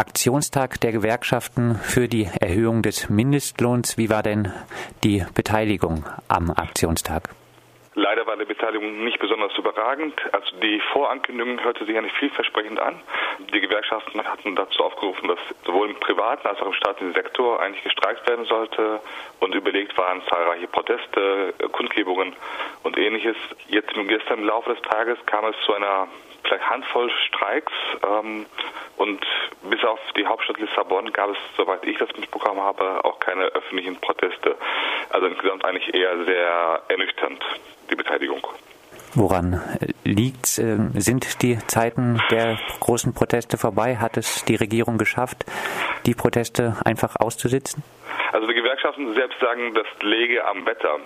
Aktionstag der Gewerkschaften für die Erhöhung des Mindestlohns. Wie war denn die Beteiligung am Aktionstag? Leider war die Beteiligung nicht besonders überragend. Also die Vorankündigung hörte sich ja nicht vielversprechend an. Die Gewerkschaften hatten dazu aufgerufen, dass sowohl im privaten als auch im staatlichen Sektor eigentlich gestreikt werden sollte und überlegt waren zahlreiche Proteste, Kundgebungen und ähnliches. Jetzt gestern im Laufe des Tages kam es zu einer vielleicht Handvoll Streiks ähm, und auf die Hauptstadt Lissabon gab es, soweit ich das mitbekommen habe, auch keine öffentlichen Proteste. Also insgesamt eigentlich eher sehr ernüchternd, die Beteiligung. Woran liegt äh, Sind die Zeiten der großen Proteste vorbei? Hat es die Regierung geschafft, die Proteste einfach auszusitzen? Also die Gewerkschaften selbst sagen, das läge am Wetter,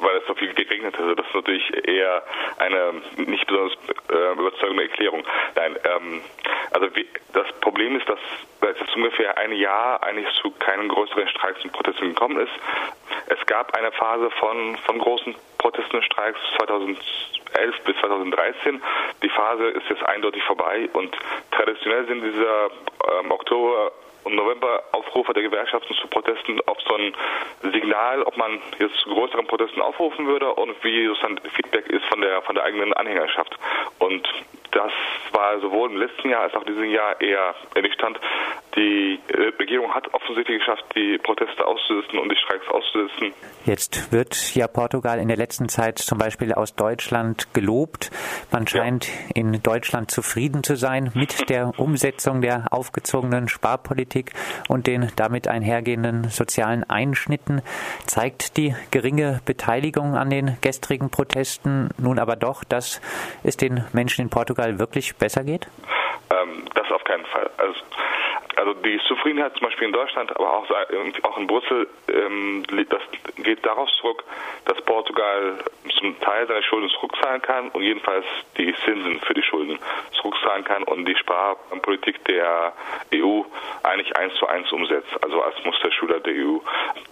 weil es so viel geregnet hat. Das ist natürlich eher eine nicht besonders äh, überzeugende Erklärung. Nein, ähm, also das Problem ist, dass seit ungefähr ein Jahr eigentlich zu keinen größeren Streiks und Protesten gekommen ist. Es gab eine Phase von, von großen Protesten und Streiks 2011 bis 2013. Die Phase ist jetzt eindeutig vorbei und traditionell sind diese ähm, Oktober und November Aufrufe der Gewerkschaften zu Protesten auf so ein Signal, ob man jetzt zu größeren Protesten aufrufen würde und wie sozusagen Feedback ist von der von der eigenen Anhängerschaft. Und das war sowohl im letzten Jahr als auch in diesem Jahr eher ernüchternd. Die äh, Regierung hat offensichtlich geschafft, die Proteste auszusitzen und die Streiks auszusitzen. Jetzt wird ja Portugal in der letzten Zeit zum Beispiel aus Deutschland gelobt. Man scheint ja. in Deutschland zufrieden zu sein mit der Umsetzung der aufgezogenen Sparpolitik und den damit einhergehenden sozialen Einschnitten. Zeigt die geringe Beteiligung an den gestrigen Protesten nun aber doch, dass es den Menschen in Portugal wirklich besser geht? Ähm, das auf keinen Fall. Also also die Zufriedenheit zum Beispiel in Deutschland, aber auch, auch in Brüssel, ähm, das geht darauf zurück, dass Portugal zum Teil seine Schulden zurückzahlen kann und jedenfalls die Zinsen für die Schulden zurückzahlen kann und die Sparpolitik der EU eigentlich eins zu eins umsetzt, also als Musterschüler der EU.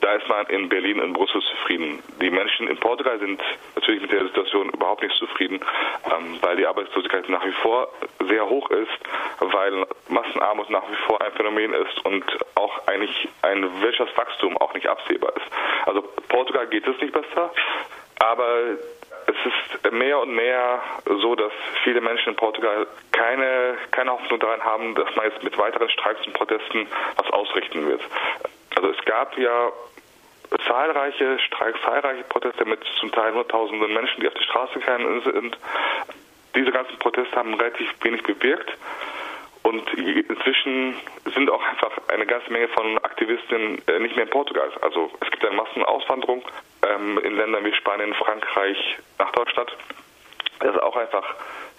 Da ist man in Berlin und Brüssel zufrieden. Die Menschen in Portugal sind natürlich mit der Situation überhaupt nicht zufrieden, ähm, weil die Arbeitslosigkeit nach wie vor sehr hoch ist, weil Massenarmut nach wie vor ein Phänomen ist und auch eigentlich ein Wirtschaftswachstum auch nicht absehbar ist. Also Portugal geht es nicht besser, aber es ist mehr und mehr so, dass viele Menschen in Portugal keine, keine Hoffnung daran haben, dass man jetzt mit weiteren Streiks und Protesten was ausrichten wird. Also es gab ja zahlreiche Streiks, zahlreiche Proteste mit zum Teil hunderttausenden Menschen, die auf die Straße gegangen sind. Diese ganzen Proteste haben relativ wenig bewirkt. Und inzwischen sind auch einfach eine ganze Menge von Aktivisten äh, nicht mehr in Portugal. Also es gibt eine Massenauswanderung ähm, in Ländern wie Spanien, Frankreich nach Deutschland. Das ist auch einfach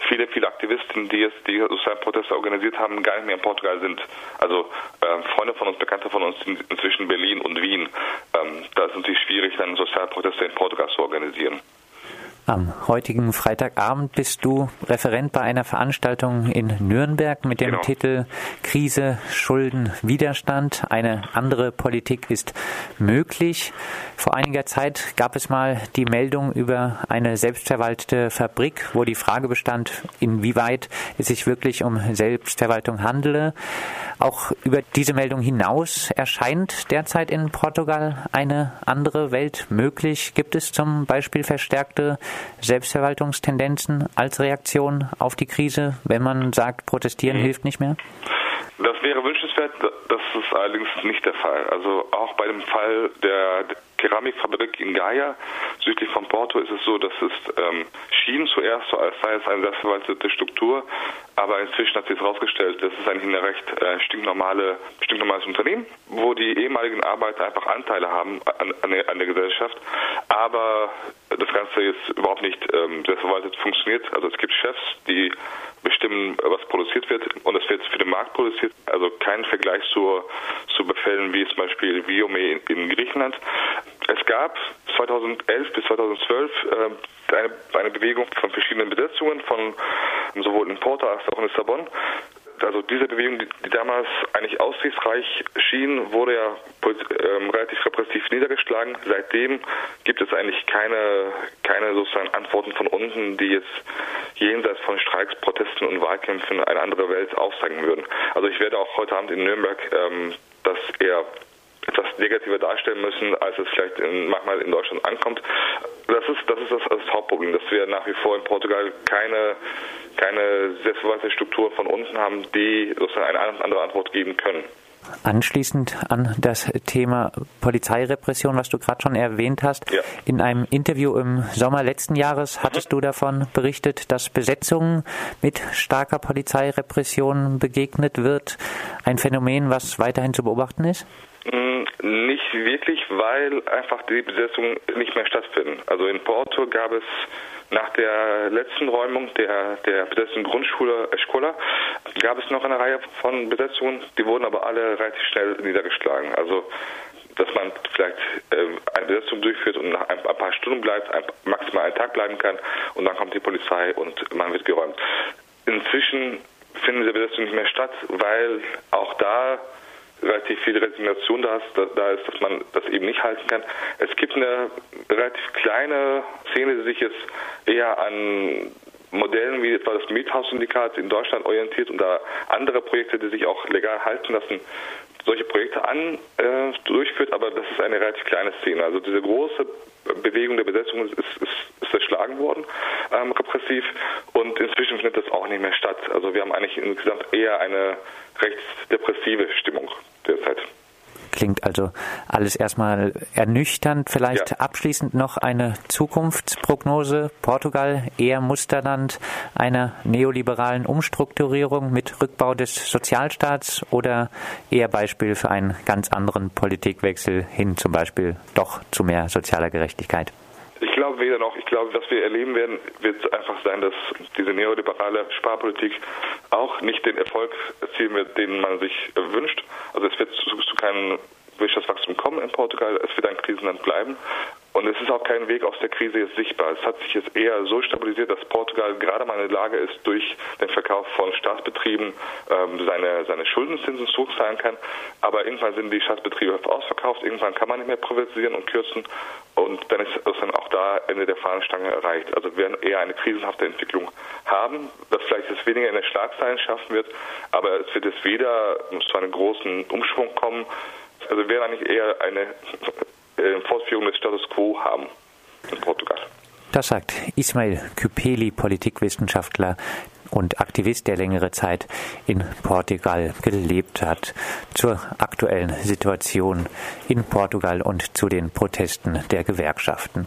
viele, viele Aktivisten, die jetzt die sozialen Proteste organisiert haben, gar nicht mehr in Portugal sind. Also äh, Freunde von uns, Bekannte von uns sind inzwischen Berlin und Wien. Ähm, da es natürlich schwierig, dann Sozialproteste in Portugal zu organisieren. Am heutigen Freitagabend bist du Referent bei einer Veranstaltung in Nürnberg mit dem genau. Titel Krise, Schulden, Widerstand. Eine andere Politik ist möglich. Vor einiger Zeit gab es mal die Meldung über eine selbstverwaltete Fabrik, wo die Frage bestand, inwieweit es sich wirklich um Selbstverwaltung handele. Auch über diese Meldung hinaus erscheint derzeit in Portugal eine andere Welt möglich. Gibt es zum Beispiel verstärkte Selbstverwaltungstendenzen als Reaktion auf die Krise, wenn man sagt, protestieren mhm. hilft nicht mehr? Das wäre wünschenswert, das ist allerdings nicht der Fall. Also auch bei dem Fall der Keramikfabrik in Gaia, südlich von Porto, ist es so, dass es ähm, schien zuerst so, als sei es eine selbstverwaltete Struktur, aber inzwischen hat sich herausgestellt, das ist eigentlich ein recht äh, stinknormale, stinknormales Unternehmen, wo die ehemaligen Arbeiter einfach Anteile haben an, an, der, an der Gesellschaft, aber das Ganze jetzt überhaupt nicht ähm, selbstverwaltet funktioniert. Also es gibt Chefs, die bestimmen, was produziert wird und es wird für den Markt produziert. Also kein Vergleich zu, zu Befällen wie zum Beispiel Viome in, in Griechenland. Es gab 2011 bis 2012 äh, eine, eine Bewegung von verschiedenen Besetzungen von sowohl in Porto als auch in Lissabon also diese Bewegung, die, damals eigentlich aussichtsreich schien, wurde ja ähm, relativ repressiv niedergeschlagen. Seitdem gibt es eigentlich keine, keine sozusagen Antworten von unten, die jetzt jenseits von Streiks, Protesten und Wahlkämpfen eine andere Welt aufzeigen würden. Also ich werde auch heute Abend in Nürnberg ähm, das eher etwas negativer darstellen müssen, als es vielleicht in, manchmal in Deutschland ankommt. Das ist das, ist das, das Hauptproblem, dass wir nach wie vor in Portugal keine, keine selbstverwaltete Struktur von unten haben, die sozusagen eine andere Antwort geben können. Anschließend an das Thema Polizeirepression, was du gerade schon erwähnt hast. Ja. In einem Interview im Sommer letzten Jahres hattest mhm. du davon berichtet, dass Besetzungen mit starker Polizeirepression begegnet wird. Ein Phänomen, was weiterhin zu beobachten ist? Mm, nicht wirklich, weil einfach die Besetzungen nicht mehr stattfinden. Also in Porto gab es nach der letzten Räumung der, der besetzten Grundschule Escola gab es noch eine Reihe von Besetzungen, die wurden aber alle relativ schnell niedergeschlagen. Also dass man vielleicht äh, eine Besetzung durchführt und nach ein, paar Stunden bleibt, maximal einen Tag bleiben kann und dann kommt die Polizei und man wird geräumt. Inzwischen finden diese Besetzungen nicht mehr statt, weil auch da relativ viel Resignation da ist, da ist, dass man das eben nicht halten kann. Es gibt eine relativ kleine Szene, die sich jetzt eher an Modellen wie etwa das Miethaus-Syndikat in Deutschland orientiert und da andere Projekte, die sich auch legal halten lassen, solche Projekte an äh, durchführt, aber das ist eine relativ kleine Szene. Also diese große Bewegung der Besetzung ist, ist, ist zerschlagen worden, ähm, repressiv, und inzwischen findet das auch nicht mehr statt. Also wir haben eigentlich insgesamt eher eine rechtsdepressive Stimmung derzeit. Klingt also alles erstmal ernüchternd. Vielleicht ja. abschließend noch eine Zukunftsprognose. Portugal eher Musterland einer neoliberalen Umstrukturierung mit Rückbau des Sozialstaats oder eher Beispiel für einen ganz anderen Politikwechsel hin zum Beispiel doch zu mehr sozialer Gerechtigkeit? Weder noch. Ich glaube, was wir erleben werden, wird einfach sein, dass diese neoliberale Sparpolitik auch nicht den Erfolg erzielen wird, den man sich wünscht. Also es wird zu, zu keinem Wirtschaftswachstum kommen in Portugal. Es wird ein Krisenland bleiben. Und es ist auch kein Weg aus der Krise jetzt sichtbar. Es hat sich jetzt eher so stabilisiert, dass Portugal gerade mal in der Lage ist, durch den Verkauf von Staatsbetrieben ähm, seine, seine Schuldenzinsen zurückzahlen kann. Aber irgendwann sind die Staatsbetriebe ausverkauft, irgendwann kann man nicht mehr privatisieren und kürzen. Und dann ist dann auch da Ende der Fahnenstange erreicht. Also wir werden eher eine krisenhafte Entwicklung haben, was vielleicht jetzt weniger in der Schlagzeilen schaffen wird, aber es wird jetzt weder zu einem großen Umschwung kommen, also wäre eigentlich eher eine äh, Fortführung des Status quo haben in Portugal. Das sagt Ismail Küpeli, Politikwissenschaftler und Aktivist, der längere Zeit in Portugal gelebt hat, zur aktuellen Situation in Portugal und zu den Protesten der Gewerkschaften.